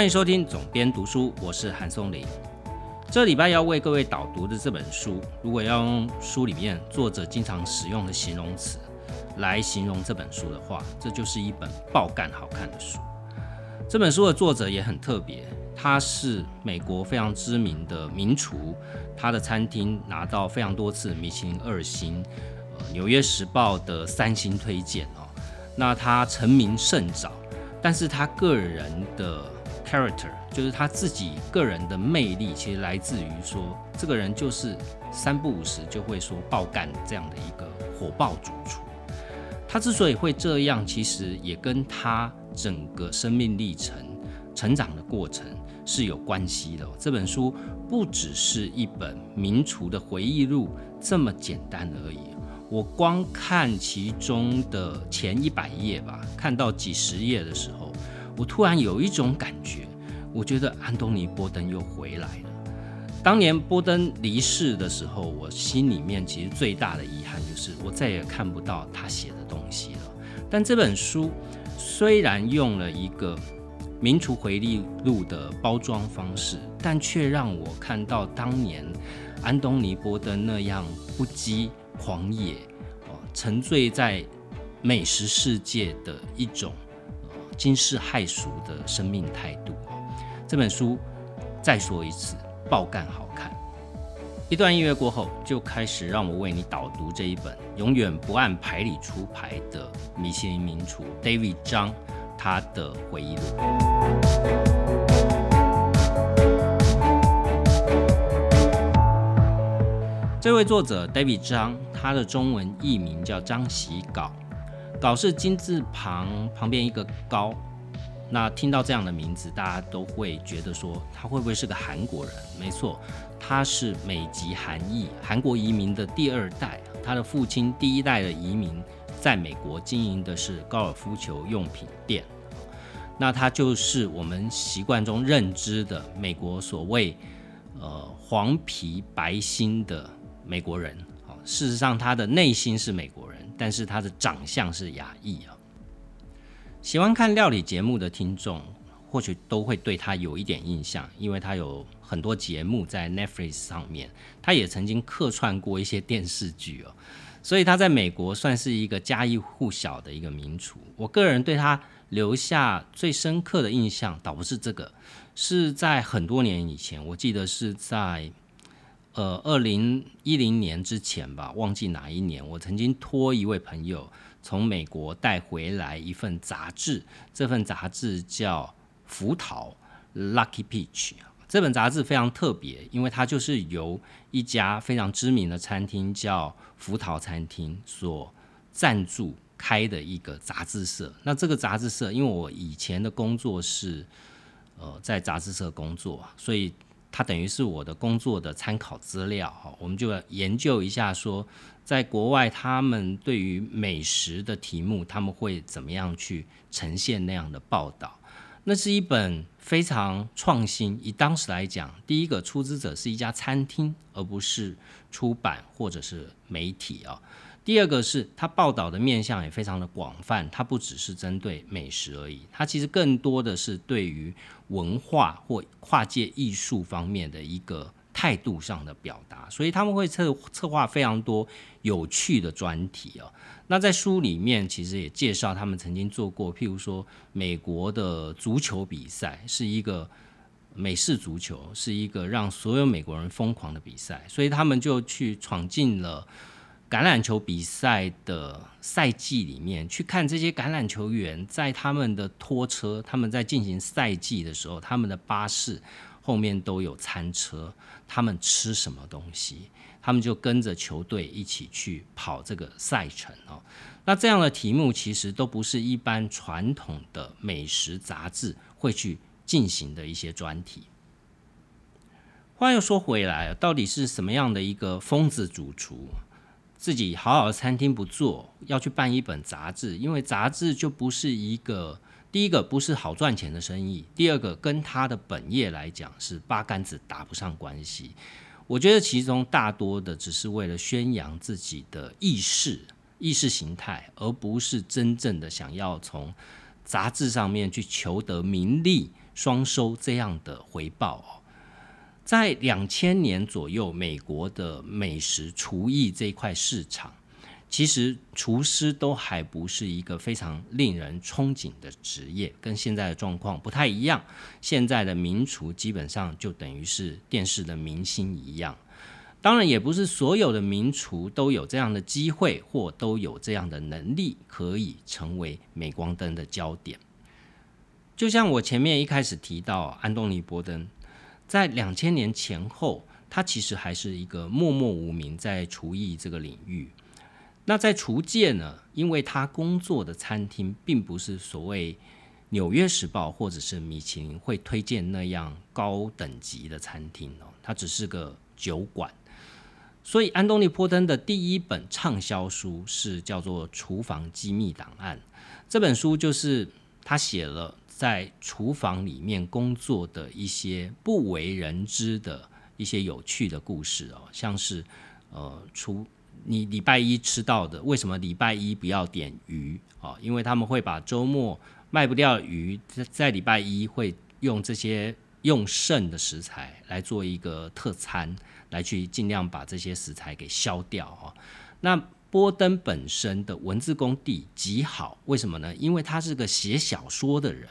欢迎收听总编读书，我是韩松林。这礼拜要为各位导读的这本书，如果要用书里面作者经常使用的形容词来形容这本书的话，这就是一本爆干好看的书。这本书的作者也很特别，他是美国非常知名的名厨，他的餐厅拿到非常多次米其林二星，呃，《纽约时报》的三星推荐哦。那他成名甚早，但是他个人的 character 就是他自己个人的魅力，其实来自于说这个人就是三不五时就会说爆干这样的一个火爆主厨。他之所以会这样，其实也跟他整个生命历程、成长的过程是有关系的。这本书不只是一本名厨的回忆录这么简单而已。我光看其中的前一百页吧，看到几十页的时候。我突然有一种感觉，我觉得安东尼·波登又回来了。当年波登离世的时候，我心里面其实最大的遗憾就是我再也看不到他写的东西了。但这本书虽然用了一个民厨回忆录的包装方式，但却让我看到当年安东尼·波登那样不羁狂野、哦沉醉在美食世界的一种。惊世骇俗的生命态度这本书再说一次，爆干好看。一段音乐过后，就开始让我为你导读这一本永远不按牌理出牌的米其林名厨 David 张他的回忆录。这位作者 David 张，他的中文译名叫张喜稿。稿是金字旁旁边一个高，那听到这样的名字，大家都会觉得说他会不会是个韩国人？没错，他是美籍韩裔，韩国移民的第二代。他的父亲第一代的移民在美国经营的是高尔夫球用品店，那他就是我们习惯中认知的美国所谓呃黄皮白心的美国人。事实上，他的内心是美国人。但是他的长相是亚裔啊，喜欢看料理节目的听众或许都会对他有一点印象，因为他有很多节目在 Netflix 上面，他也曾经客串过一些电视剧哦，所以他在美国算是一个家喻户晓的一个名厨。我个人对他留下最深刻的印象，倒不是这个，是在很多年以前，我记得是在。呃，二零一零年之前吧，忘记哪一年，我曾经托一位朋友从美国带回来一份杂志，这份杂志叫《福桃 Lucky Peach》。这本杂志非常特别，因为它就是由一家非常知名的餐厅叫福桃餐厅所赞助开的一个杂志社。那这个杂志社，因为我以前的工作是呃在杂志社工作，所以。它等于是我的工作的参考资料哈，我们就要研究一下说，在国外他们对于美食的题目，他们会怎么样去呈现那样的报道？那是一本非常创新。以当时来讲，第一个出资者是一家餐厅，而不是出版或者是媒体啊。第二个是它报道的面向也非常的广泛，它不只是针对美食而已，它其实更多的是对于文化或跨界艺术方面的一个态度上的表达，所以他们会策策划非常多有趣的专题哦。那在书里面其实也介绍他们曾经做过，譬如说美国的足球比赛是一个美式足球，是一个让所有美国人疯狂的比赛，所以他们就去闯进了。橄榄球比赛的赛季里面，去看这些橄榄球员在他们的拖车，他们在进行赛季的时候，他们的巴士后面都有餐车，他们吃什么东西，他们就跟着球队一起去跑这个赛程哦。那这样的题目其实都不是一般传统的美食杂志会去进行的一些专题。话又说回来，到底是什么样的一个疯子主厨？自己好好的餐厅不做，要去办一本杂志，因为杂志就不是一个第一个不是好赚钱的生意，第二个跟他的本业来讲是八竿子打不上关系。我觉得其中大多的只是为了宣扬自己的意识、意识形态，而不是真正的想要从杂志上面去求得名利。双收这样的回报。在两千年左右，美国的美食厨艺这一块市场，其实厨师都还不是一个非常令人憧憬的职业，跟现在的状况不太一样。现在的名厨基本上就等于是电视的明星一样。当然，也不是所有的名厨都有这样的机会，或都有这样的能力，可以成为镁光灯的焦点。就像我前面一开始提到，安东尼·波登。在两千年前后，他其实还是一个默默无名在厨艺这个领域。那在厨界呢，因为他工作的餐厅并不是所谓《纽约时报》或者是米其林会推荐那样高等级的餐厅哦，它只是个酒馆。所以，安东尼·波登的第一本畅销书是叫做《厨房机密档案》。这本书就是他写了。在厨房里面工作的一些不为人知的一些有趣的故事哦，像是呃，厨你礼拜一吃到的，为什么礼拜一不要点鱼啊？因为他们会把周末卖不掉鱼，在在礼拜一会用这些用剩的食材来做一个特餐，来去尽量把这些食材给消掉哦。那波登本身的文字功底极好，为什么呢？因为他是个写小说的人。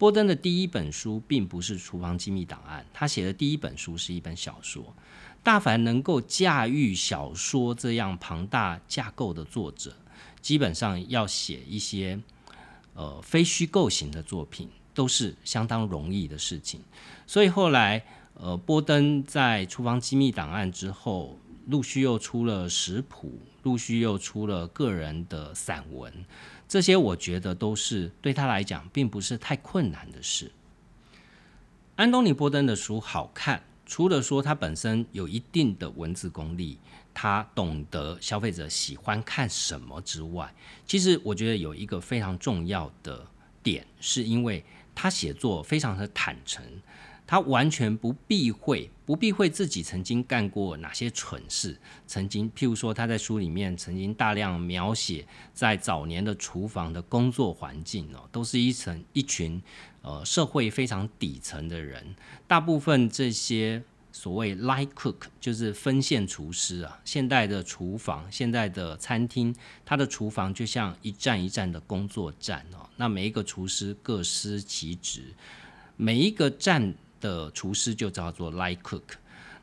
波登的第一本书并不是《厨房机密档案》，他写的第一本书是一本小说。大凡能够驾驭小说这样庞大架构的作者，基本上要写一些呃非虚构型的作品，都是相当容易的事情。所以后来，呃，波登在《厨房机密档案》之后，陆续又出了食谱，陆续又出了个人的散文。这些我觉得都是对他来讲并不是太困难的事。安东尼·波登的书好看，除了说他本身有一定的文字功力，他懂得消费者喜欢看什么之外，其实我觉得有一个非常重要的点，是因为他写作非常的坦诚。他完全不避讳，不避讳自己曾经干过哪些蠢事。曾经，譬如说，他在书里面曾经大量描写在早年的厨房的工作环境哦，都是一层一群呃社会非常底层的人。大部分这些所谓 line cook 就是分线厨师啊，现代的厨房、现在的餐厅，它的厨房就像一站一站的工作站哦。那每一个厨师各司其职，每一个站。的厨师就叫做 light cook，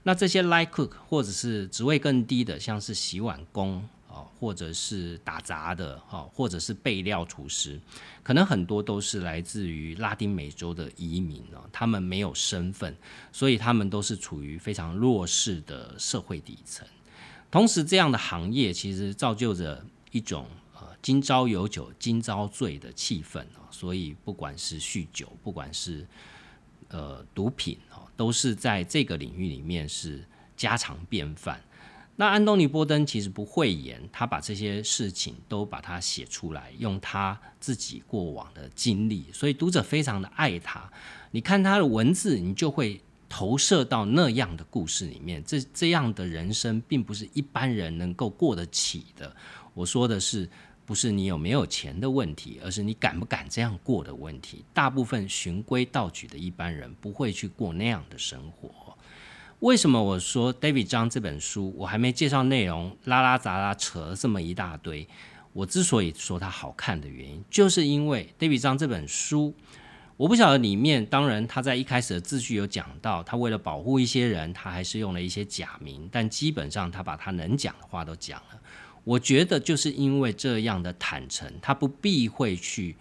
那这些 light cook 或者是职位更低的，像是洗碗工啊，或者是打杂的哈，或者是备料厨师，可能很多都是来自于拉丁美洲的移民啊，他们没有身份，所以他们都是处于非常弱势的社会底层。同时，这样的行业其实造就着一种呃“今朝有酒今朝醉”的气氛啊，所以不管是酗酒，不管是呃，毒品哦，都是在这个领域里面是家常便饭。那安东尼·波登其实不讳言，他把这些事情都把它写出来，用他自己过往的经历，所以读者非常的爱他。你看他的文字，你就会投射到那样的故事里面。这这样的人生，并不是一般人能够过得起的。我说的是。不是你有没有钱的问题，而是你敢不敢这样过的问题。大部分循规蹈矩的一般人不会去过那样的生活。为什么我说 David 张这本书，我还没介绍内容，拉拉杂杂扯了这么一大堆？我之所以说它好看的原因，就是因为 David 张这本书，我不晓得里面，当然他在一开始的字句有讲到，他为了保护一些人，他还是用了一些假名，但基本上他把他能讲的话都讲了。我觉得就是因为这样的坦诚，他不避讳去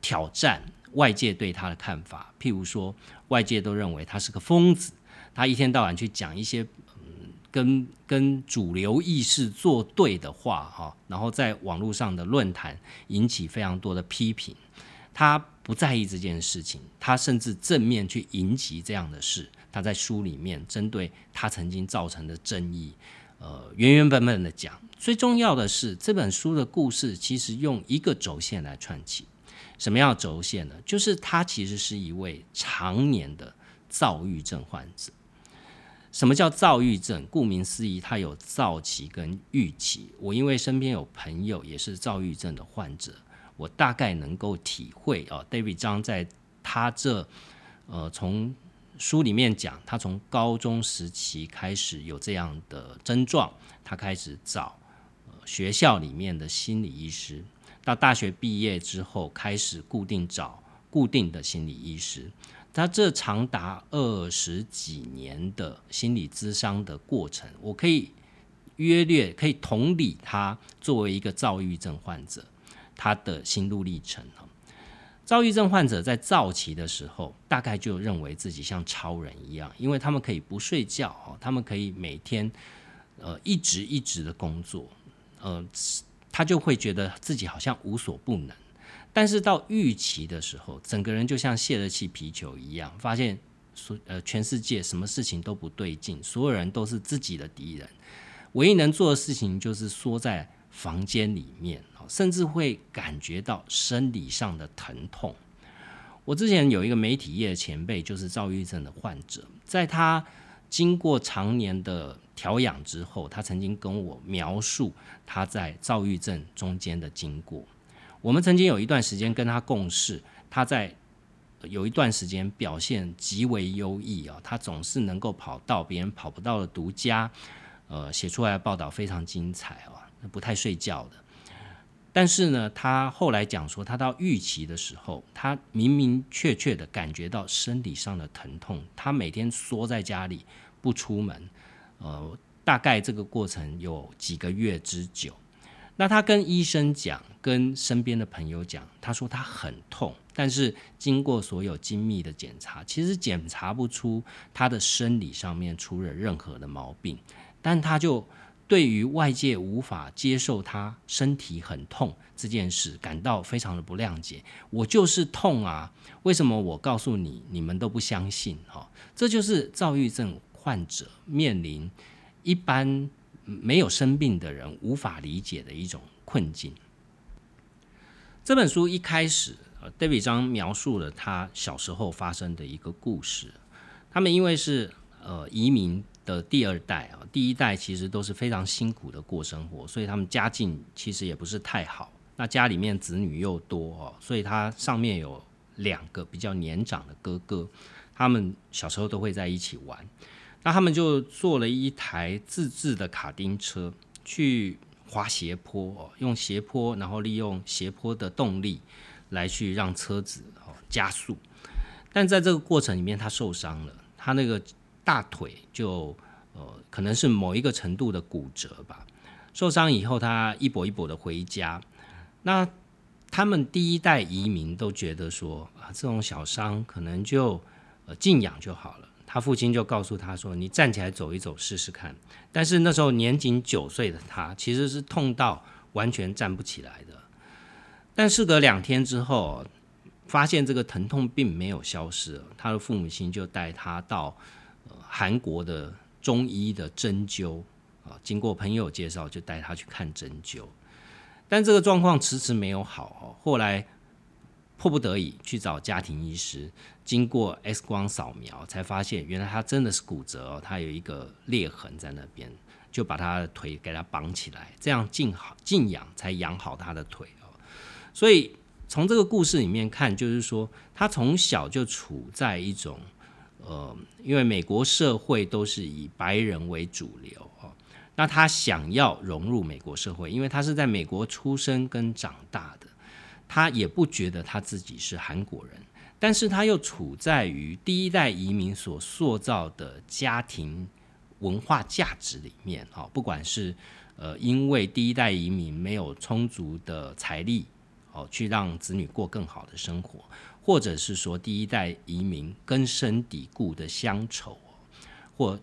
挑战外界对他的看法。譬如说，外界都认为他是个疯子，他一天到晚去讲一些嗯跟跟主流意识作对的话哈，然后在网络上的论坛引起非常多的批评。他不在意这件事情，他甚至正面去迎击这样的事。他在书里面针对他曾经造成的争议。呃，原原本本的讲，最重要的是这本书的故事其实用一个轴线来串起。什么样轴线呢？就是他其实是一位常年的躁郁症患者。什么叫躁郁症？顾名思义，他有躁期跟郁期。我因为身边有朋友也是躁郁症的患者，我大概能够体会哦。David 张在他这呃，从书里面讲，他从高中时期开始有这样的症状，他开始找学校里面的心理医师。到大学毕业之后，开始固定找固定的心理医师。他这长达二十几年的心理咨商的过程，我可以约略可以同理他作为一个躁郁症患者他的心路历程躁郁症患者在躁期的时候，大概就认为自己像超人一样，因为他们可以不睡觉哦，他们可以每天呃一直一直的工作，呃，他就会觉得自己好像无所不能。但是到预期的时候，整个人就像泄了气皮球一样，发现所呃全世界什么事情都不对劲，所有人都是自己的敌人，唯一能做的事情就是缩在房间里面。甚至会感觉到生理上的疼痛。我之前有一个媒体业的前辈，就是躁郁症的患者，在他经过常年的调养之后，他曾经跟我描述他在躁郁症中间的经过。我们曾经有一段时间跟他共事，他在有一段时间表现极为优异啊，他总是能够跑到别人跑不到的独家，呃，写出来的报道非常精彩啊，不太睡觉的。但是呢，他后来讲说，他到预期的时候，他明明确确的感觉到生理上的疼痛，他每天缩在家里不出门，呃，大概这个过程有几个月之久。那他跟医生讲，跟身边的朋友讲，他说他很痛，但是经过所有精密的检查，其实检查不出他的生理上面出了任何的毛病，但他就。对于外界无法接受他身体很痛这件事，感到非常的不谅解。我就是痛啊，为什么我告诉你，你们都不相信？哈，这就是躁郁症患者面临一般没有生病的人无法理解的一种困境。这本书一开始，呃，David 张描述了他小时候发生的一个故事。他们因为是呃移民。的第二代啊，第一代其实都是非常辛苦的过生活，所以他们家境其实也不是太好。那家里面子女又多哦，所以他上面有两个比较年长的哥哥，他们小时候都会在一起玩。那他们就做了一台自制的卡丁车去滑斜坡哦，用斜坡，然后利用斜坡的动力来去让车子哦加速。但在这个过程里面，他受伤了，他那个。大腿就呃可能是某一个程度的骨折吧，受伤以后他一跛一跛的回家。那他们第一代移民都觉得说啊这种小伤可能就呃静养就好了。他父亲就告诉他说你站起来走一走试试看。但是那时候年仅九岁的他其实是痛到完全站不起来的。但事隔两天之后，发现这个疼痛并没有消失，他的父母亲就带他到。韩国的中医的针灸啊，经过朋友介绍，就带他去看针灸，但这个状况迟迟没有好哦。后来迫不得已去找家庭医师，经过 X 光扫描，才发现原来他真的是骨折哦，他有一个裂痕在那边，就把他的腿给他绑起来，这样静好静养才养好他的腿哦。所以从这个故事里面看，就是说他从小就处在一种。呃，因为美国社会都是以白人为主流哦，那他想要融入美国社会，因为他是在美国出生跟长大的，他也不觉得他自己是韩国人，但是他又处在于第一代移民所塑造的家庭文化价值里面哦，不管是呃，因为第一代移民没有充足的财力哦，去让子女过更好的生活。或者是说第一代移民根深蒂固的乡愁，或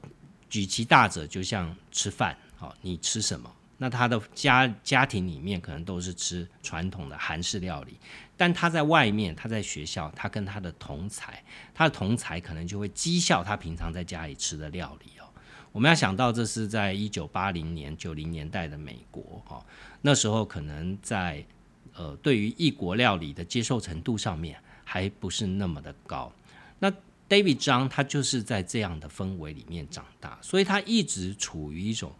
举其大者，就像吃饭，好，你吃什么？那他的家家庭里面可能都是吃传统的韩式料理，但他在外面，他在学校，他跟他的同才，他的同才可能就会讥笑他平常在家里吃的料理哦。我们要想到，这是在一九八零年、九零年代的美国哦，那时候可能在呃对于异国料理的接受程度上面。还不是那么的高。那 David 张他就是在这样的氛围里面长大，所以他一直处于一种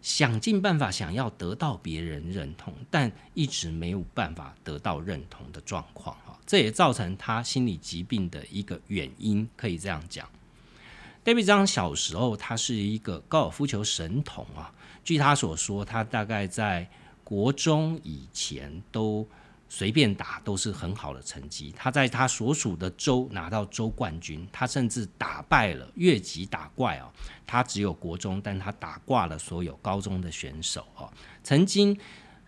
想尽办法想要得到别人认同，但一直没有办法得到认同的状况哈，这也造成他心理疾病的一个原因，可以这样讲。David 张小时候他是一个高尔夫球神童啊，据他所说，他大概在国中以前都。随便打都是很好的成绩。他在他所属的州拿到州冠军，他甚至打败了越级打怪哦。他只有国中，但他打挂了所有高中的选手哦。曾经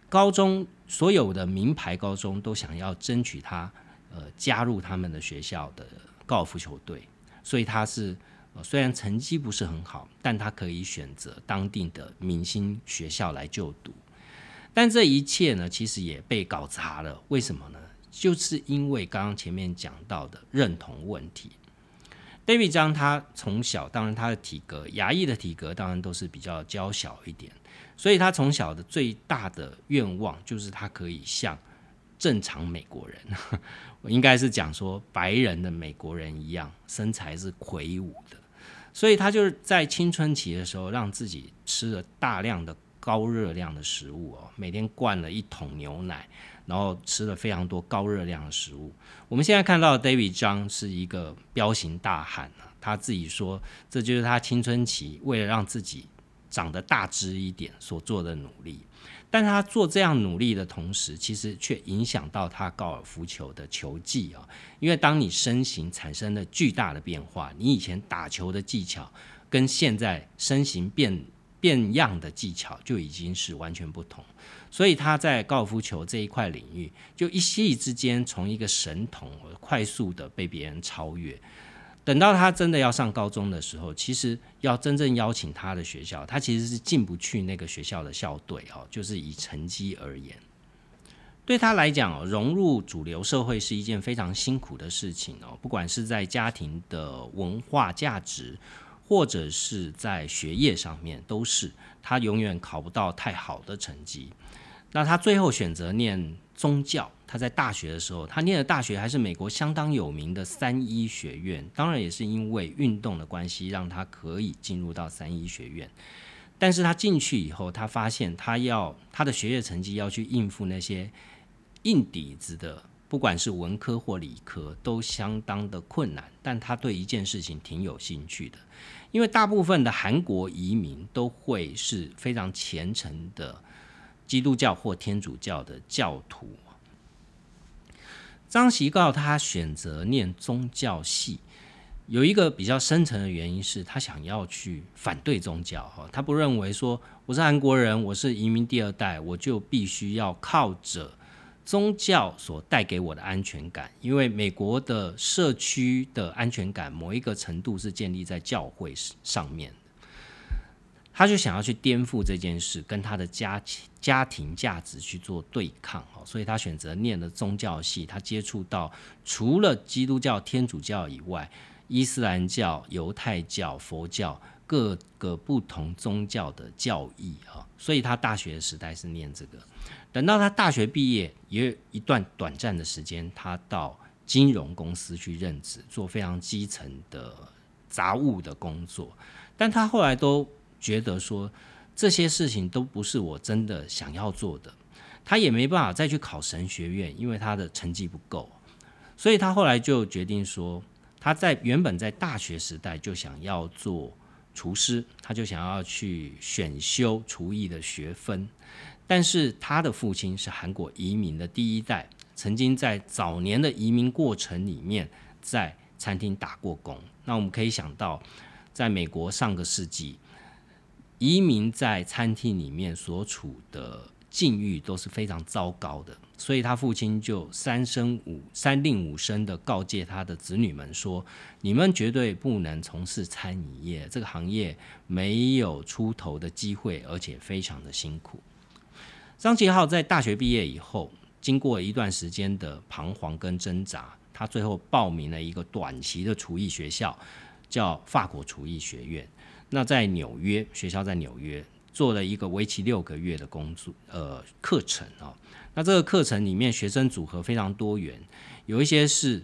高中所有的名牌高中都想要争取他呃加入他们的学校的高尔夫球队，所以他是虽然成绩不是很好，但他可以选择当地的明星学校来就读。但这一切呢，其实也被搞砸了。为什么呢？就是因为刚刚前面讲到的认同问题。David 张他从小，当然他的体格，牙医的体格当然都是比较娇小一点，所以他从小的最大的愿望就是他可以像正常美国人，我 应该是讲说白人的美国人一样，身材是魁梧的。所以他就是在青春期的时候，让自己吃了大量的。高热量的食物哦，每天灌了一桶牛奶，然后吃了非常多高热量的食物。我们现在看到 David 张是一个彪形大汉啊，他自己说这就是他青春期为了让自己长得大只一点所做的努力。但他做这样努力的同时，其实却影响到他高尔夫球的球技啊。因为当你身形产生了巨大的变化，你以前打球的技巧跟现在身形变。变样的技巧就已经是完全不同，所以他在高尔夫球这一块领域，就一夕之间从一个神童快速的被别人超越。等到他真的要上高中的时候，其实要真正邀请他的学校，他其实是进不去那个学校的校队哦。就是以成绩而言，对他来讲，融入主流社会是一件非常辛苦的事情哦。不管是在家庭的文化价值。或者是在学业上面，都是他永远考不到太好的成绩。那他最后选择念宗教。他在大学的时候，他念的大学还是美国相当有名的三一学院。当然也是因为运动的关系，让他可以进入到三一学院。但是他进去以后，他发现他要他的学业成绩要去应付那些硬底子的，不管是文科或理科，都相当的困难。但他对一件事情挺有兴趣的。因为大部分的韩国移民都会是非常虔诚的基督教或天主教的教徒。张习告他选择念宗教系，有一个比较深层的原因是他想要去反对宗教哈，他不认为说我是韩国人，我是移民第二代，我就必须要靠着。宗教所带给我的安全感，因为美国的社区的安全感某一个程度是建立在教会上面他就想要去颠覆这件事，跟他的家家庭价值去做对抗哦，所以他选择念了宗教系，他接触到除了基督教、天主教以外，伊斯兰教、犹太教、佛教各个不同宗教的教义啊，所以他大学时代是念这个。等到他大学毕业，也有一段短暂的时间，他到金融公司去任职，做非常基层的杂务的工作。但他后来都觉得说，这些事情都不是我真的想要做的。他也没办法再去考神学院，因为他的成绩不够。所以他后来就决定说，他在原本在大学时代就想要做厨师，他就想要去选修厨艺的学分。但是他的父亲是韩国移民的第一代，曾经在早年的移民过程里面在餐厅打过工。那我们可以想到，在美国上个世纪，移民在餐厅里面所处的境遇都是非常糟糕的。所以他父亲就三声五三令五申的告诫他的子女们说：“你们绝对不能从事餐饮业，这个行业没有出头的机会，而且非常的辛苦。”张杰浩在大学毕业以后，经过一段时间的彷徨跟挣扎，他最后报名了一个短期的厨艺学校，叫法国厨艺学院。那在纽约，学校在纽约做了一个为期六个月的工作呃课程啊。那这个课程里面学生组合非常多元，有一些是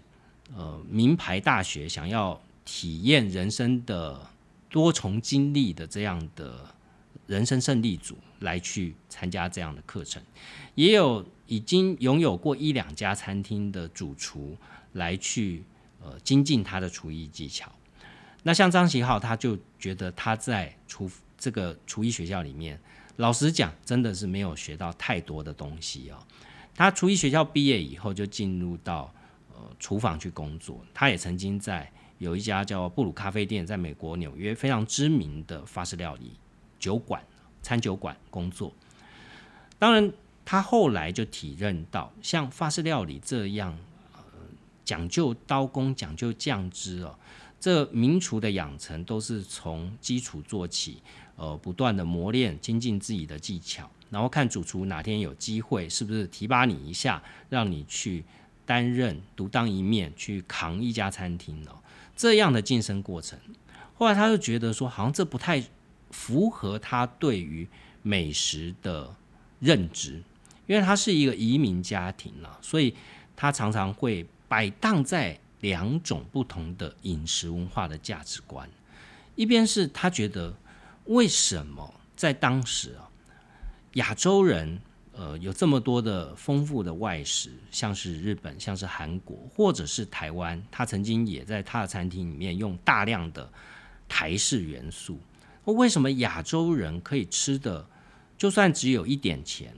呃名牌大学想要体验人生的多重经历的这样的人生胜利组来去参加这样的课程，也有已经拥有过一两家餐厅的主厨来去呃精进他的厨艺技巧。那像张喜浩，他就觉得他在厨这个厨艺学校里面，老实讲，真的是没有学到太多的东西哦。他厨艺学校毕业以后，就进入到呃厨房去工作。他也曾经在有一家叫布鲁咖啡店，在美国纽约非常知名的法式料理酒馆、餐酒馆工作。当然，他后来就体认到，像法式料理这样呃讲究刀工、讲究酱汁哦。这名厨的养成都是从基础做起，呃，不断的磨练、精进自己的技巧，然后看主厨哪天有机会，是不是提拔你一下，让你去担任独当一面，去扛一家餐厅哦。这样的晋升过程，后来他就觉得说，好像这不太符合他对于美食的认知，因为他是一个移民家庭了，所以他常常会摆荡在。两种不同的饮食文化的价值观，一边是他觉得为什么在当时啊，亚洲人呃有这么多的丰富的外食，像是日本，像是韩国，或者是台湾，他曾经也在他的餐厅里面用大量的台式元素，为什么亚洲人可以吃的就算只有一点钱，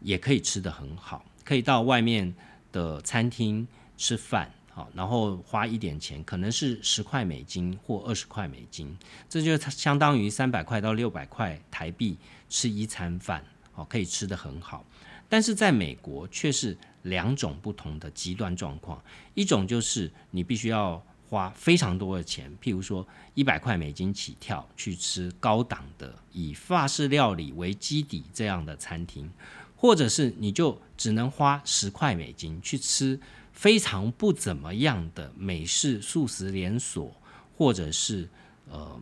也可以吃得很好，可以到外面的餐厅吃饭。好，然后花一点钱，可能是十块美金或二十块美金，这就相当于三百块到六百块台币吃一餐饭，好，可以吃得很好。但是在美国却是两种不同的极端状况，一种就是你必须要花非常多的钱，譬如说一百块美金起跳去吃高档的以法式料理为基底这样的餐厅，或者是你就只能花十块美金去吃。非常不怎么样的美式素食连锁，或者是呃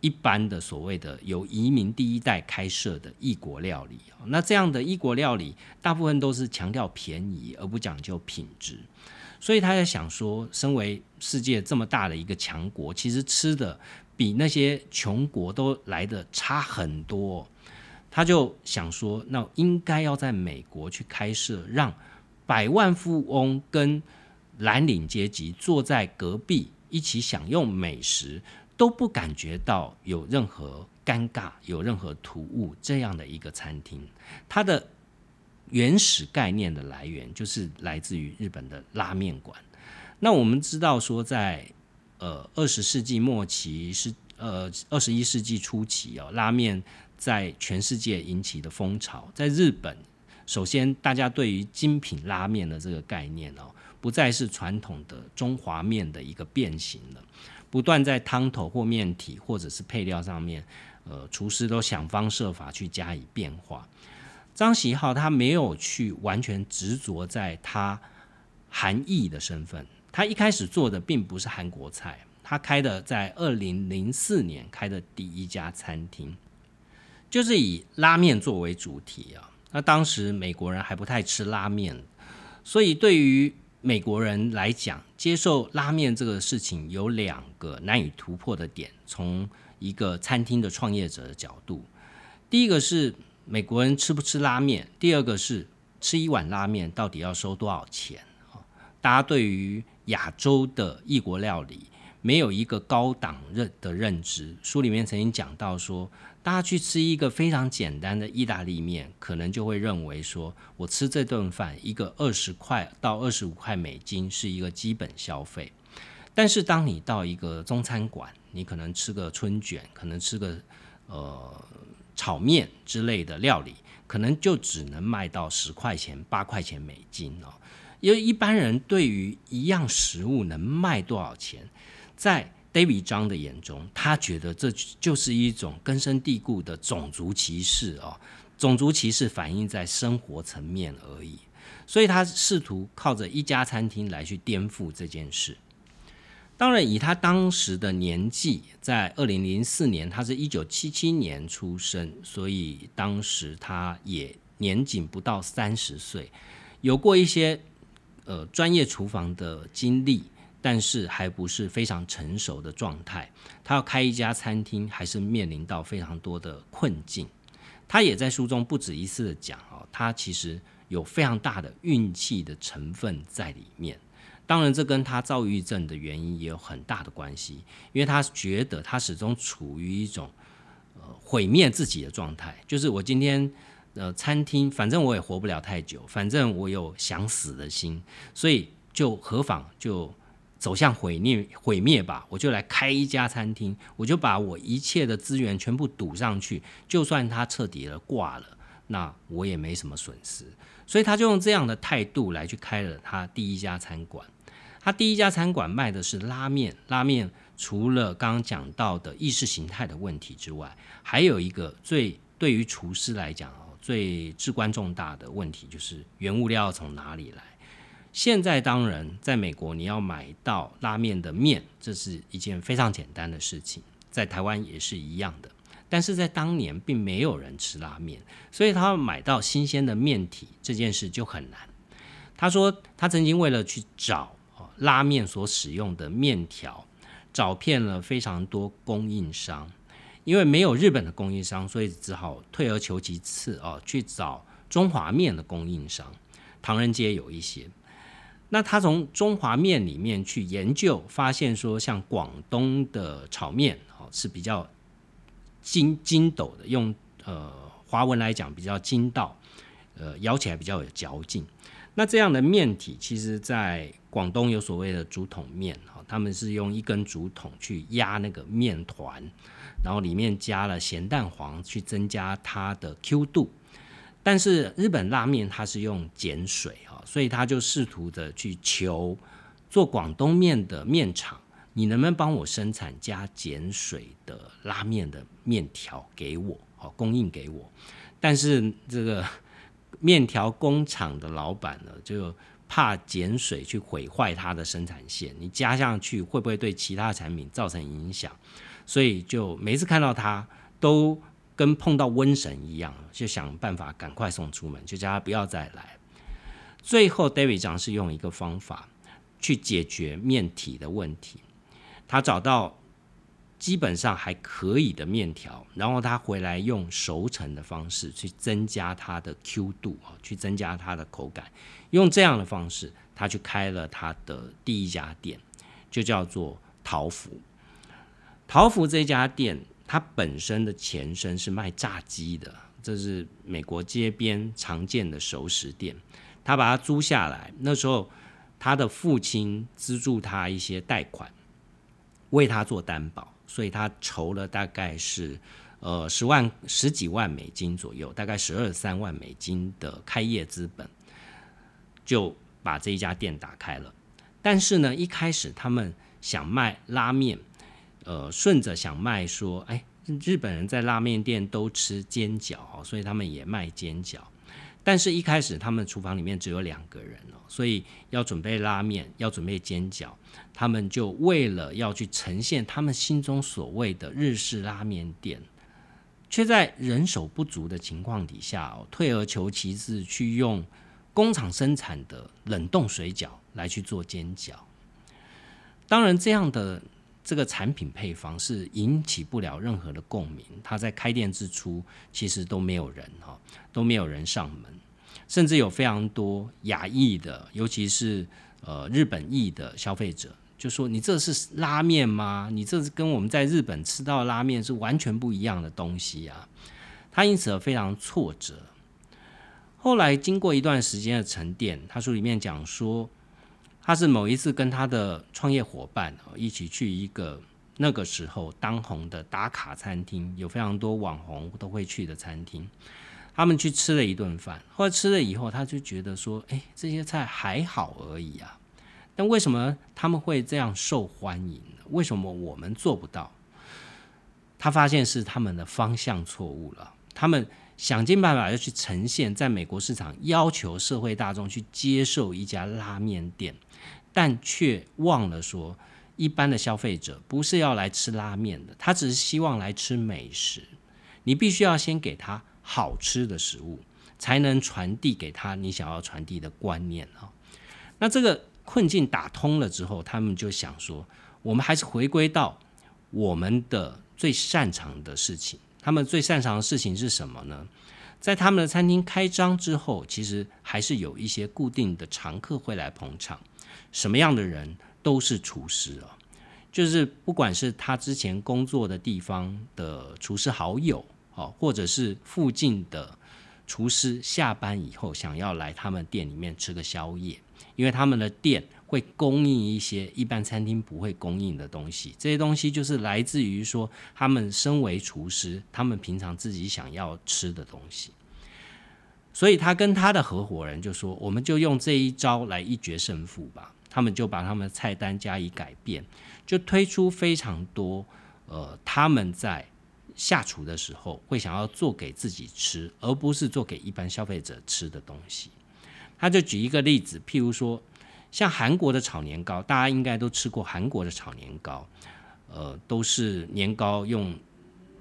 一般的所谓的由移民第一代开设的异国料理那这样的异国料理大部分都是强调便宜而不讲究品质，所以他在想说，身为世界这么大的一个强国，其实吃的比那些穷国都来的差很多，他就想说，那应该要在美国去开设让。百万富翁跟蓝领阶级坐在隔壁一起享用美食，都不感觉到有任何尴尬、有任何突兀这样的一个餐厅。它的原始概念的来源就是来自于日本的拉面馆。那我们知道说，在呃二十世纪末期是呃二十一世纪初期哦，拉面在全世界引起的风潮，在日本。首先，大家对于精品拉面的这个概念哦，不再是传统的中华面的一个变形了，不断在汤头或面体或者是配料上面，呃，厨师都想方设法去加以变化。张喜浩他没有去完全执着在他韩裔的身份，他一开始做的并不是韩国菜，他开的在二零零四年开的第一家餐厅，就是以拉面作为主题啊。那当时美国人还不太吃拉面，所以对于美国人来讲，接受拉面这个事情有两个难以突破的点。从一个餐厅的创业者的角度，第一个是美国人吃不吃拉面，第二个是吃一碗拉面到底要收多少钱？大家对于亚洲的异国料理没有一个高档认的认知。书里面曾经讲到说。大家去吃一个非常简单的意大利面，可能就会认为说，我吃这顿饭一个二十块到二十五块美金是一个基本消费。但是当你到一个中餐馆，你可能吃个春卷，可能吃个呃炒面之类的料理，可能就只能卖到十块钱、八块钱美金哦。因为一般人对于一样食物能卖多少钱，在 David 张的眼中，他觉得这就是一种根深蒂固的种族歧视哦。种族歧视反映在生活层面而已，所以他试图靠着一家餐厅来去颠覆这件事。当然，以他当时的年纪，在二零零四年，他是一九七七年出生，所以当时他也年仅不到三十岁，有过一些呃专业厨房的经历。但是还不是非常成熟的状态。他要开一家餐厅，还是面临到非常多的困境。他也在书中不止一次的讲哦，他其实有非常大的运气的成分在里面。当然，这跟他躁郁症的原因也有很大的关系，因为他觉得他始终处于一种呃毁灭自己的状态，就是我今天。呃，餐厅反正我也活不了太久，反正我有想死的心，所以就何妨就走向毁灭毁灭吧。我就来开一家餐厅，我就把我一切的资源全部赌上去，就算他彻底的挂了，那我也没什么损失。所以他就用这样的态度来去开了他第一家餐馆。他第一家餐馆卖的是拉面，拉面除了刚刚讲到的意识形态的问题之外，还有一个最对于厨师来讲。最至关重大的问题就是原物料从哪里来。现在当然，在美国你要买到拉面的面，这是一件非常简单的事情，在台湾也是一样的。但是在当年，并没有人吃拉面，所以他买到新鲜的面体这件事就很难。他说，他曾经为了去找拉面所使用的面条，找遍了非常多供应商。因为没有日本的供应商，所以只好退而求其次哦，去找中华面的供应商。唐人街有一些，那他从中华面里面去研究，发现说，像广东的炒面哦是比较筋筋斗的，用呃华文来讲比较筋道，呃咬起来比较有嚼劲。那这样的面体，其实在广东有所谓的竹筒面哈，他们是用一根竹筒去压那个面团。然后里面加了咸蛋黄去增加它的 Q 度，但是日本拉面它是用碱水啊，所以他就试图的去求做广东面的面厂，你能不能帮我生产加碱水的拉面的面条给我，好供应给我？但是这个面条工厂的老板呢，就怕碱水去毁坏它的生产线，你加上去会不会对其他产品造成影响？所以就每次看到他，都跟碰到瘟神一样，就想办法赶快送出门，就叫他不要再来。最后，David 长是用一个方法去解决面体的问题。他找到基本上还可以的面条，然后他回来用熟成的方式去增加它的 Q 度啊，去增加它的口感。用这样的方式，他去开了他的第一家店，就叫做桃福。桃福这家店，他本身的前身是卖炸鸡的，这是美国街边常见的熟食店。他把它租下来，那时候他的父亲资助他一些贷款，为他做担保，所以他筹了大概是呃十万十几万美金左右，大概十二三万美金的开业资本，就把这一家店打开了。但是呢，一开始他们想卖拉面。呃，顺着想卖说，哎，日本人在拉面店都吃煎饺哦，所以他们也卖煎饺。但是，一开始他们厨房里面只有两个人哦，所以要准备拉面，要准备煎饺，他们就为了要去呈现他们心中所谓的日式拉面店，却在人手不足的情况底下哦，退而求其次，去用工厂生产的冷冻水饺来去做煎饺。当然，这样的。这个产品配方是引起不了任何的共鸣。他在开店之初，其实都没有人哈，都没有人上门，甚至有非常多亚裔的，尤其是呃日本裔的消费者，就说：“你这是拉面吗？你这是跟我们在日本吃到的拉面是完全不一样的东西啊！”他因此而非常挫折。后来经过一段时间的沉淀，他书里面讲说。他是某一次跟他的创业伙伴一起去一个那个时候当红的打卡餐厅，有非常多网红都会去的餐厅。他们去吃了一顿饭，后来吃了以后，他就觉得说：“哎，这些菜还好而已啊。”但为什么他们会这样受欢迎？为什么我们做不到？他发现是他们的方向错误了。他们想尽办法要去呈现，在美国市场要求社会大众去接受一家拉面店。但却忘了说，一般的消费者不是要来吃拉面的，他只是希望来吃美食。你必须要先给他好吃的食物，才能传递给他你想要传递的观念啊。那这个困境打通了之后，他们就想说，我们还是回归到我们的最擅长的事情。他们最擅长的事情是什么呢？在他们的餐厅开张之后，其实还是有一些固定的常客会来捧场。什么样的人都是厨师啊，就是不管是他之前工作的地方的厨师好友，哦，或者是附近的厨师下班以后想要来他们店里面吃个宵夜。因为他们的店会供应一些一般餐厅不会供应的东西，这些东西就是来自于说他们身为厨师，他们平常自己想要吃的东西。所以他跟他的合伙人就说：“我们就用这一招来一决胜负吧。”他们就把他们的菜单加以改变，就推出非常多呃他们在下厨的时候会想要做给自己吃，而不是做给一般消费者吃的东西。他就举一个例子，譬如说，像韩国的炒年糕，大家应该都吃过韩国的炒年糕，呃，都是年糕用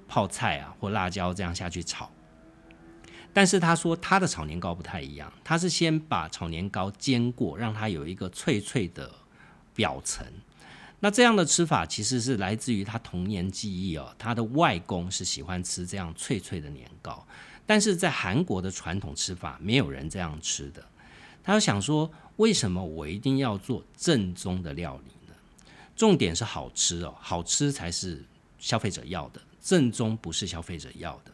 泡菜啊或辣椒这样下去炒。但是他说他的炒年糕不太一样，他是先把炒年糕煎过，让它有一个脆脆的表层。那这样的吃法其实是来自于他童年记忆哦，他的外公是喜欢吃这样脆脆的年糕，但是在韩国的传统吃法，没有人这样吃的。他想说，为什么我一定要做正宗的料理呢？重点是好吃哦，好吃才是消费者要的，正宗不是消费者要的。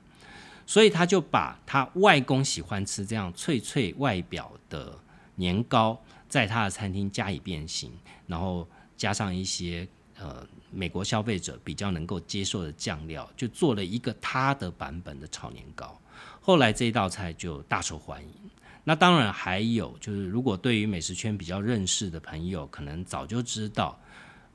所以他就把他外公喜欢吃这样脆脆外表的年糕，在他的餐厅加以变形，然后加上一些呃美国消费者比较能够接受的酱料，就做了一个他的版本的炒年糕。后来这道菜就大受欢迎。那当然还有，就是如果对于美食圈比较认识的朋友，可能早就知道，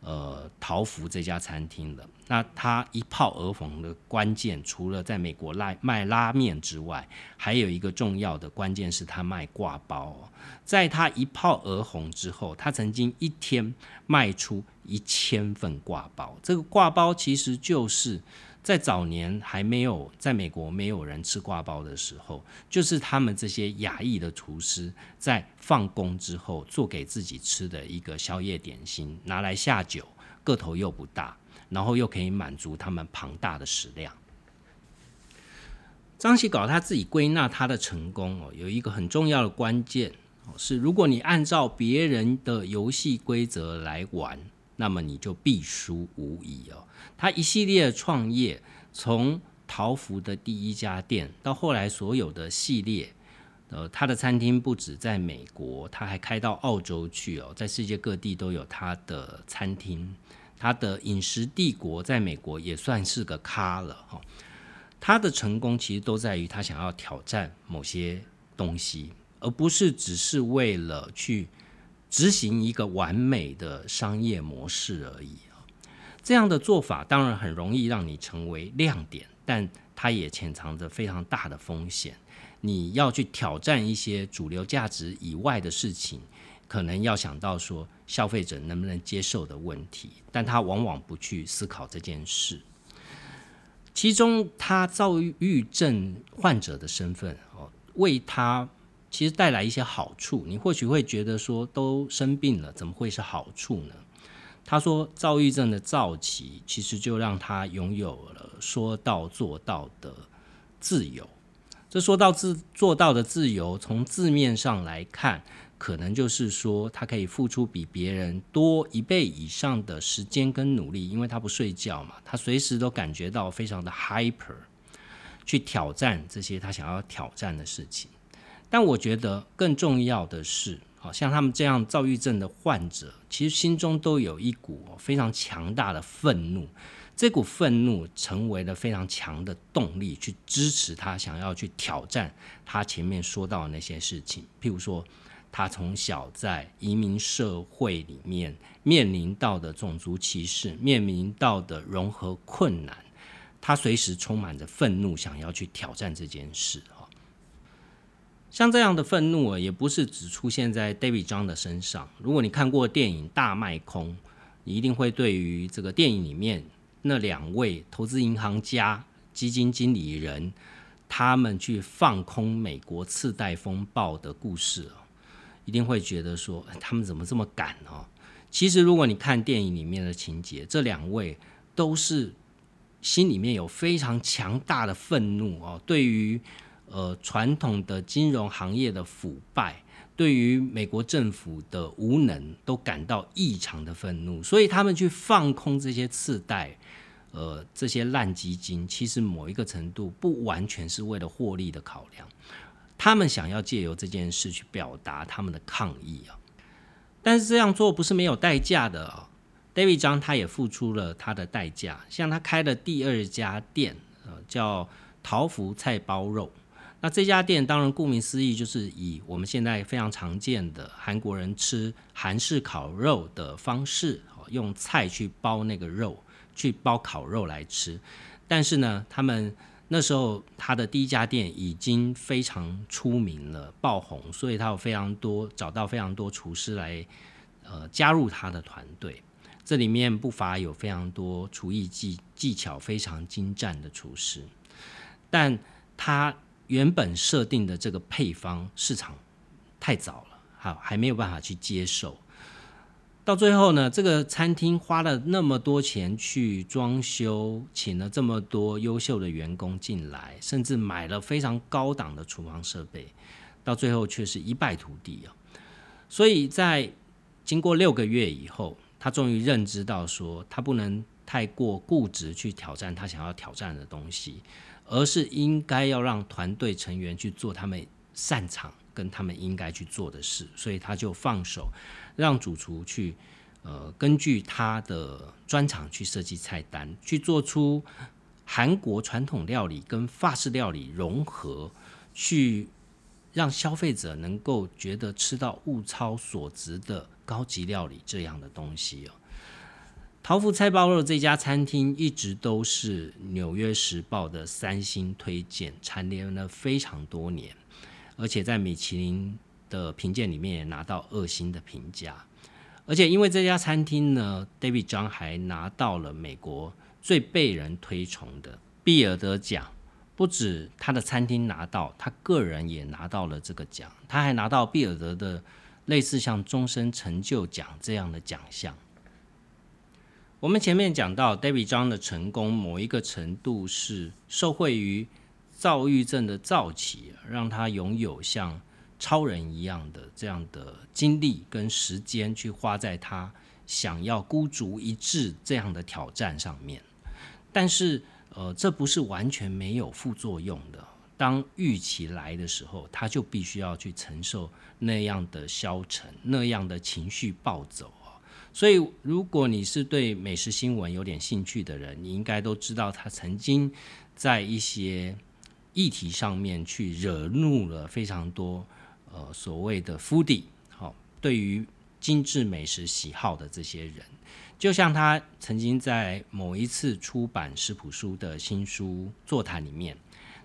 呃，桃福这家餐厅的。那它一炮而红的关键，除了在美国卖卖拉面之外，还有一个重要的关键是它卖挂包。在它一炮而红之后，它曾经一天卖出一千份挂包。这个挂包其实就是。在早年还没有在美国没有人吃挂包的时候，就是他们这些亚裔的厨师在放工之后做给自己吃的一个宵夜点心，拿来下酒，个头又不大，然后又可以满足他们庞大的食量。张喜搞他自己归纳他的成功哦，有一个很重要的关键哦，是如果你按照别人的游戏规则来玩。那么你就必输无疑哦。他一系列创业，从桃福的第一家店到后来所有的系列，呃，他的餐厅不止在美国，他还开到澳洲去哦，在世界各地都有他的餐厅。他的饮食帝国在美国也算是个咖了哈。他的成功其实都在于他想要挑战某些东西，而不是只是为了去。执行一个完美的商业模式而已，这样的做法当然很容易让你成为亮点，但它也潜藏着非常大的风险。你要去挑战一些主流价值以外的事情，可能要想到说消费者能不能接受的问题，但他往往不去思考这件事。其中，他躁郁症患者的身份哦，为他。其实带来一些好处，你或许会觉得说都生病了，怎么会是好处呢？他说，躁郁症的躁期其实就让他拥有了说到做到的自由。这说到自做到的自由，从字面上来看，可能就是说他可以付出比别人多一倍以上的时间跟努力，因为他不睡觉嘛，他随时都感觉到非常的 hyper，去挑战这些他想要挑战的事情。但我觉得更重要的是，好像他们这样躁郁症的患者，其实心中都有一股非常强大的愤怒，这股愤怒成为了非常强的动力，去支持他想要去挑战他前面说到的那些事情。譬如说，他从小在移民社会里面面临到的种族歧视，面临到的融合困难，他随时充满着愤怒，想要去挑战这件事。像这样的愤怒啊，也不是只出现在 David 张的身上。如果你看过电影《大卖空》，你一定会对于这个电影里面那两位投资银行家、基金经理人，他们去放空美国次贷风暴的故事一定会觉得说他们怎么这么敢哦？其实如果你看电影里面的情节，这两位都是心里面有非常强大的愤怒哦，对于呃传统的金融行业的腐败。对于美国政府的无能都感到异常的愤怒，所以他们去放空这些次贷，呃，这些烂基金，其实某一个程度不完全是为了获利的考量，他们想要借由这件事去表达他们的抗议啊。但是这样做不是没有代价的啊，David 张他也付出了他的代价，像他开的第二家店，呃，叫桃福菜包肉。那这家店当然顾名思义，就是以我们现在非常常见的韩国人吃韩式烤肉的方式，用菜去包那个肉，去包烤肉来吃。但是呢，他们那时候他的第一家店已经非常出名了，爆红，所以他有非常多找到非常多厨师来呃加入他的团队。这里面不乏有非常多厨艺技技巧非常精湛的厨师，但他。原本设定的这个配方市场太早了，好还没有办法去接受。到最后呢，这个餐厅花了那么多钱去装修，请了这么多优秀的员工进来，甚至买了非常高档的厨房设备，到最后却是一败涂地啊！所以在经过六个月以后，他终于认知到说，他不能太过固执去挑战他想要挑战的东西。而是应该要让团队成员去做他们擅长跟他们应该去做的事，所以他就放手让主厨去，呃，根据他的专长去设计菜单，去做出韩国传统料理跟法式料理融合，去让消费者能够觉得吃到物超所值的高级料理这样的东西哦。桃福菜包肉这家餐厅一直都是《纽约时报》的三星推荐，蝉联了非常多年，而且在米其林的评鉴里面也拿到二星的评价。而且因为这家餐厅呢，David 张还拿到了美国最被人推崇的毕尔德奖。不止他的餐厅拿到，他个人也拿到了这个奖，他还拿到毕尔德的类似像终身成就奖这样的奖项。我们前面讲到，David 张的成功，某一个程度是受惠于躁郁症的躁起，让他拥有像超人一样的这样的精力跟时间，去花在他想要孤注一掷这样的挑战上面。但是，呃，这不是完全没有副作用的。当预期来的时候，他就必须要去承受那样的消沉，那样的情绪暴走。所以，如果你是对美食新闻有点兴趣的人，你应该都知道他曾经在一些议题上面去惹怒了非常多呃所谓的 foodie，好，对于精致美食喜好的这些人，就像他曾经在某一次出版食谱书的新书座谈里面，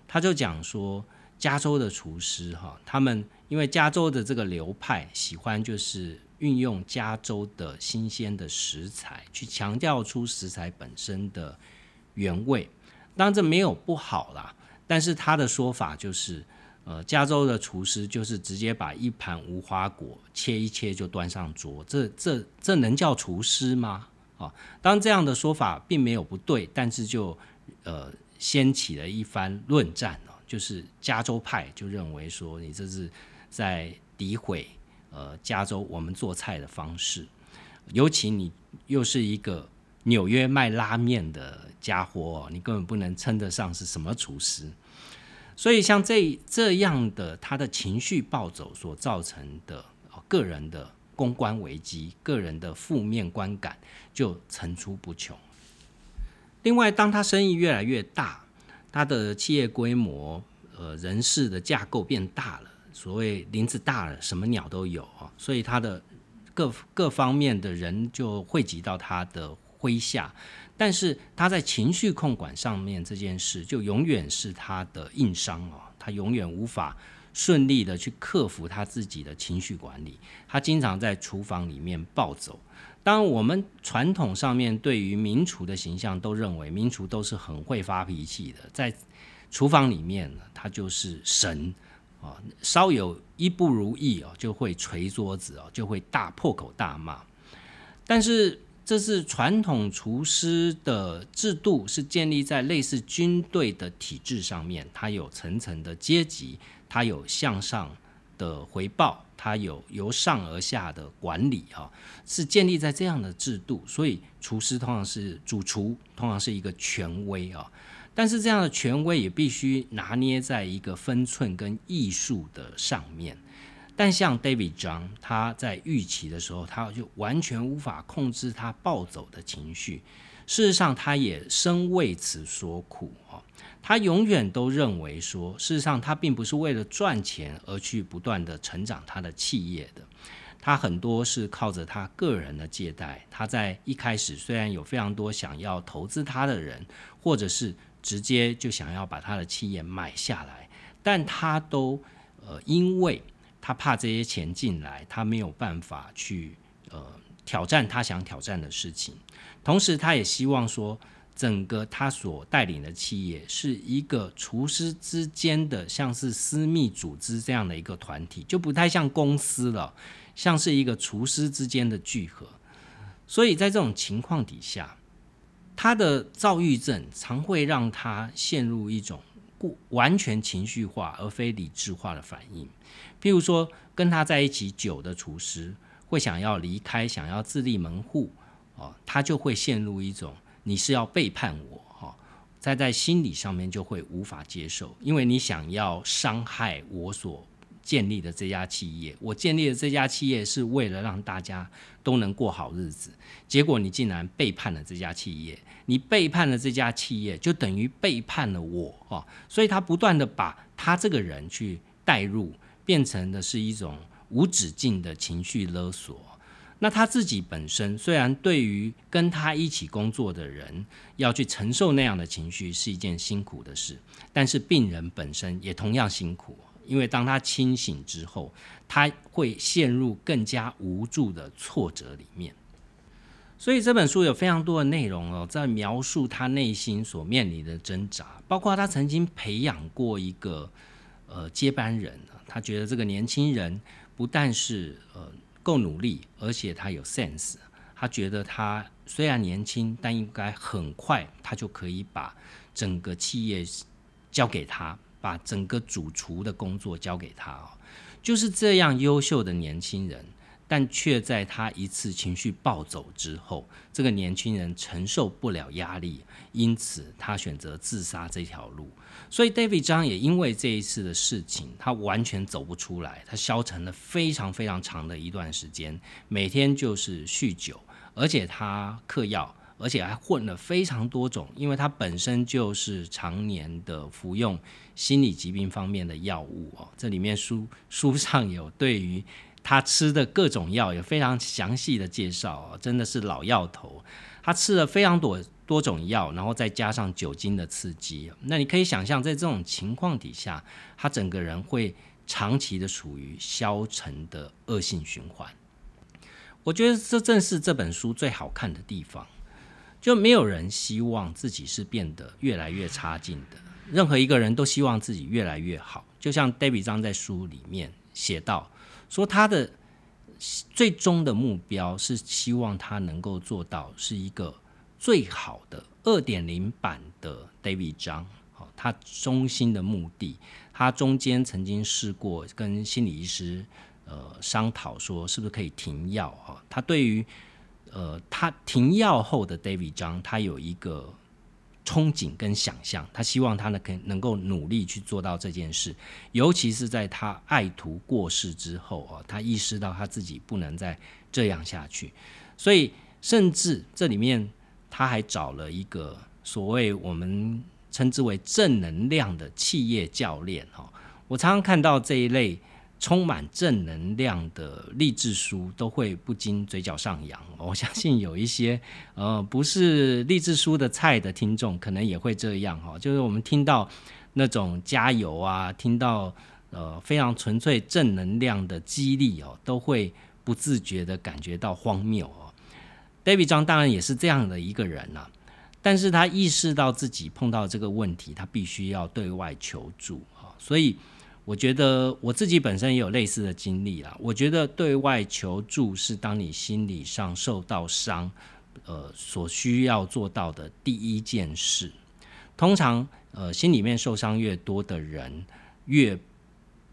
他就讲说，加州的厨师哈，他们因为加州的这个流派喜欢就是。运用加州的新鲜的食材，去强调出食材本身的原味。当然这没有不好啦，但是他的说法就是，呃，加州的厨师就是直接把一盘无花果切一切就端上桌，这这这能叫厨师吗？啊，当这样的说法并没有不对，但是就呃掀起了一番论战哦，就是加州派就认为说你这是在诋毁。呃，加州我们做菜的方式，尤其你又是一个纽约卖拉面的家伙，你根本不能称得上是什么厨师。所以像这这样的他的情绪暴走所造成的个人的公关危机、个人的负面观感就层出不穷。另外，当他生意越来越大，他的企业规模、呃人事的架构变大了。所谓林子大了，什么鸟都有啊，所以他的各各方面的人就汇集到他的麾下，但是他在情绪控管上面这件事，就永远是他的硬伤哦，他永远无法顺利的去克服他自己的情绪管理，他经常在厨房里面暴走。当我们传统上面对于名厨的形象，都认为名厨都是很会发脾气的，在厨房里面他就是神。啊，稍有一不如意哦，就会捶桌子哦，就会大破口大骂。但是这是传统厨师的制度，是建立在类似军队的体制上面，它有层层的阶级，它有向上的回报，它有由上而下的管理啊，是建立在这样的制度，所以厨师通常是主厨，通常是一个权威啊。但是这样的权威也必须拿捏在一个分寸跟艺术的上面。但像 David John，他在预期的时候，他就完全无法控制他暴走的情绪。事实上，他也深为此所苦哦。他永远都认为说，事实上他并不是为了赚钱而去不断的成长他的企业的。他很多是靠着他个人的借贷。他在一开始虽然有非常多想要投资他的人，或者是直接就想要把他的企业买下来，但他都呃，因为他怕这些钱进来，他没有办法去呃挑战他想挑战的事情。同时，他也希望说，整个他所带领的企业是一个厨师之间的，像是私密组织这样的一个团体，就不太像公司了，像是一个厨师之间的聚合。所以在这种情况底下。他的躁郁症常会让他陷入一种过完全情绪化而非理智化的反应，譬如说跟他在一起久的厨师会想要离开，想要自立门户，哦，他就会陷入一种你是要背叛我，哈，在在心理上面就会无法接受，因为你想要伤害我所。建立的这家企业，我建立的这家企业是为了让大家都能过好日子，结果你竟然背叛了这家企业，你背叛了这家企业，就等于背叛了我哦。所以他不断的把他这个人去带入，变成的是一种无止境的情绪勒索。那他自己本身虽然对于跟他一起工作的人要去承受那样的情绪是一件辛苦的事，但是病人本身也同样辛苦。因为当他清醒之后，他会陷入更加无助的挫折里面。所以这本书有非常多的内容哦，在描述他内心所面临的挣扎，包括他曾经培养过一个呃接班人，他觉得这个年轻人不但是呃够努力，而且他有 sense。他觉得他虽然年轻，但应该很快他就可以把整个企业交给他。把整个主厨的工作交给他哦，就是这样优秀的年轻人，但却在他一次情绪暴走之后，这个年轻人承受不了压力，因此他选择自杀这条路。所以 David 张也因为这一次的事情，他完全走不出来，他消沉了非常非常长的一段时间，每天就是酗酒，而且他嗑药。而且还混了非常多种，因为他本身就是常年的服用心理疾病方面的药物哦。这里面书书上有对于他吃的各种药有非常详细的介绍哦，真的是老药头。他吃了非常多多种药，然后再加上酒精的刺激，那你可以想象，在这种情况底下，他整个人会长期的处于消沉的恶性循环。我觉得这正是这本书最好看的地方。就没有人希望自己是变得越来越差劲的，任何一个人都希望自己越来越好。就像 David 张在书里面写到，说他的最终的目标是希望他能够做到是一个最好的二点零版的 David 张。好，他中心的目的，他中间曾经试过跟心理医师呃商讨说，是不是可以停药啊？他对于呃，他停药后的 David 张，他有一个憧憬跟想象，他希望他呢可能够努力去做到这件事，尤其是在他爱徒过世之后啊，他意识到他自己不能再这样下去，所以甚至这里面他还找了一个所谓我们称之为正能量的企业教练哈，我常常看到这一类。充满正能量的励志书都会不禁嘴角上扬。我相信有一些呃不是励志书的菜的听众，可能也会这样哈。就是我们听到那种加油啊，听到呃非常纯粹正能量的激励哦，都会不自觉的感觉到荒谬哦。David 张当然也是这样的一个人呐，但是他意识到自己碰到这个问题，他必须要对外求助啊，所以。我觉得我自己本身也有类似的经历啦。我觉得对外求助是当你心理上受到伤，呃，所需要做到的第一件事。通常，呃，心里面受伤越多的人，越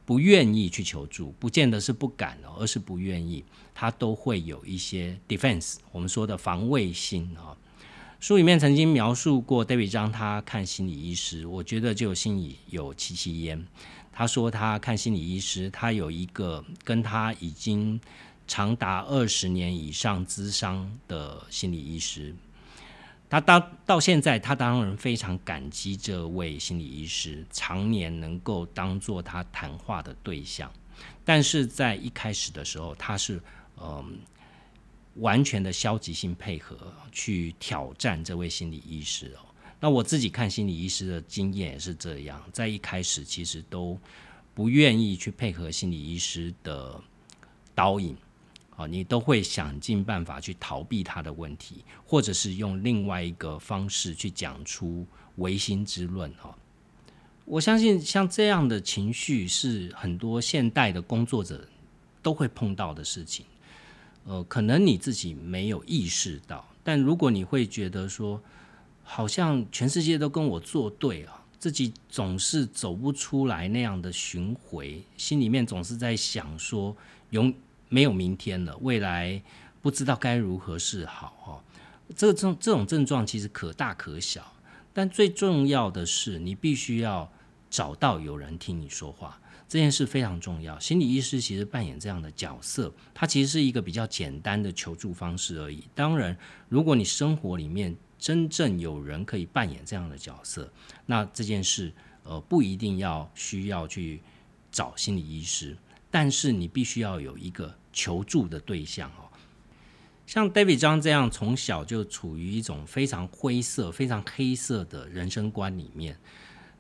不愿意去求助，不见得是不敢哦，而是不愿意，他都会有一些 defense，我们说的防卫心啊。书里面曾经描述过 David 张他看心理医师，我觉得就心里有戚戚焉。他说他看心理医师，他有一个跟他已经长达二十年以上咨商的心理医师。他到到现在，他当然非常感激这位心理医师，常年能够当做他谈话的对象。但是在一开始的时候，他是嗯完全的消极性配合去挑战这位心理医师哦。那我自己看心理医师的经验也是这样，在一开始其实都不愿意去配合心理医师的导引。啊，你都会想尽办法去逃避他的问题，或者是用另外一个方式去讲出唯心之论。哈，我相信像这样的情绪是很多现代的工作者都会碰到的事情。呃，可能你自己没有意识到，但如果你会觉得说，好像全世界都跟我作对啊，自己总是走不出来那样的巡回，心里面总是在想说，永。没有明天了，未来不知道该如何是好哈。这个症这种症状其实可大可小，但最重要的是你必须要找到有人听你说话，这件事非常重要。心理医师其实扮演这样的角色，它其实是一个比较简单的求助方式而已。当然，如果你生活里面真正有人可以扮演这样的角色，那这件事呃不一定要需要去找心理医师，但是你必须要有一个。求助的对象哦，像 David 张这样从小就处于一种非常灰色、非常黑色的人生观里面，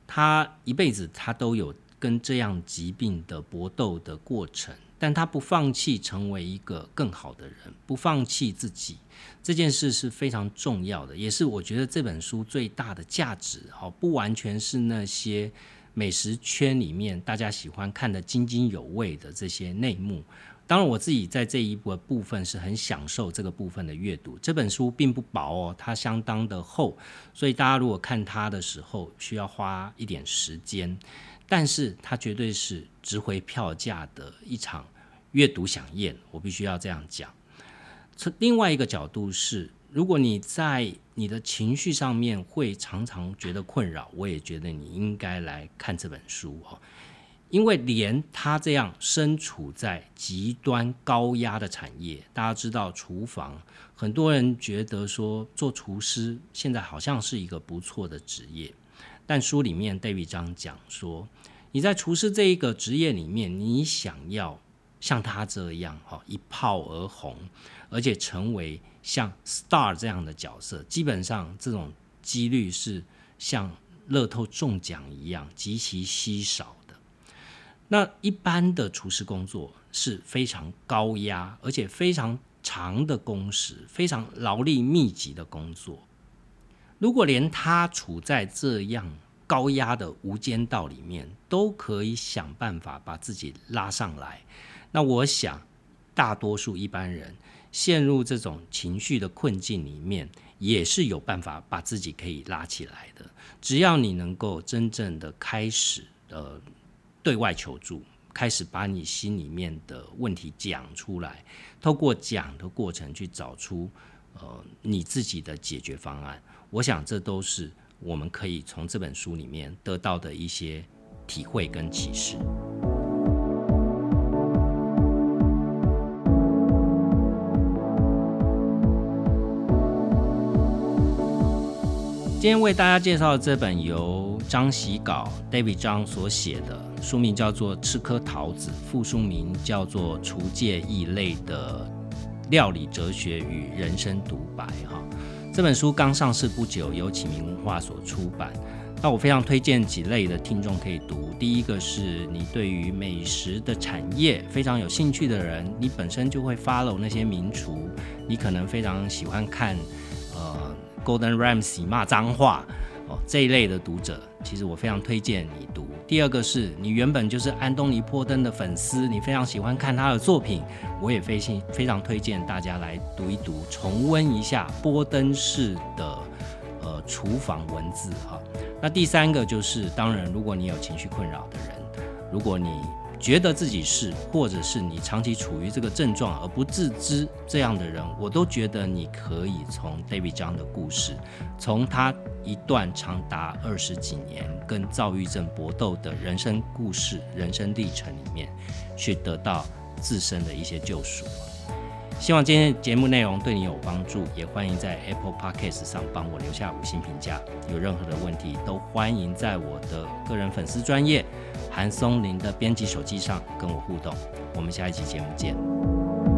他一辈子他都有跟这样疾病的搏斗的过程，但他不放弃成为一个更好的人，不放弃自己，这件事是非常重要的，也是我觉得这本书最大的价值。哦，不完全是那些美食圈里面大家喜欢看的津津有味的这些内幕。当然，我自己在这一部部分是很享受这个部分的阅读。这本书并不薄哦，它相当的厚，所以大家如果看它的时候需要花一点时间，但是它绝对是值回票价的一场阅读飨宴。我必须要这样讲。从另外一个角度是，如果你在你的情绪上面会常常觉得困扰，我也觉得你应该来看这本书哦。因为连他这样身处在极端高压的产业，大家知道厨房，很多人觉得说做厨师现在好像是一个不错的职业，但书里面 David 张讲说，你在厨师这一个职业里面，你想要像他这样哈一炮而红，而且成为像 Star 这样的角色，基本上这种几率是像乐透中奖一样极其稀少的。那一般的厨师工作是非常高压，而且非常长的工时，非常劳力密集的工作。如果连他处在这样高压的无间道里面，都可以想办法把自己拉上来，那我想，大多数一般人陷入这种情绪的困境里面，也是有办法把自己可以拉起来的。只要你能够真正的开始，呃。对外求助，开始把你心里面的问题讲出来，透过讲的过程去找出呃你自己的解决方案。我想这都是我们可以从这本书里面得到的一些体会跟启示。今天为大家介绍的这本由张喜稿 David 张所写的。书名叫做《吃颗桃子》，副书名叫做《厨界异类的料理哲学与人生独白》哈。这本书刚上市不久，由启明文化所出版。那我非常推荐几类的听众可以读。第一个是你对于美食的产业非常有兴趣的人，你本身就会 follow 那些名厨，你可能非常喜欢看呃 Golden Ramsy 骂脏话哦这一类的读者。其实我非常推荐你读。第二个是你原本就是安东尼·波登的粉丝，你非常喜欢看他的作品，我也非常非常推荐大家来读一读，重温一下波登式的呃厨房文字哈。那第三个就是，当然如果你有情绪困扰的人，如果你觉得自己是，或者是你长期处于这个症状而不自知这样的人，我都觉得你可以从 David 张的故事，从他一段长达二十几年跟躁郁症搏斗的人生故事、人生历程里面，去得到自身的一些救赎。希望今天节目内容对你有帮助，也欢迎在 Apple Podcast 上帮我留下五星评价。有任何的问题，都欢迎在我的个人粉丝专业韩松林的编辑手机上跟我互动。我们下一期节目见。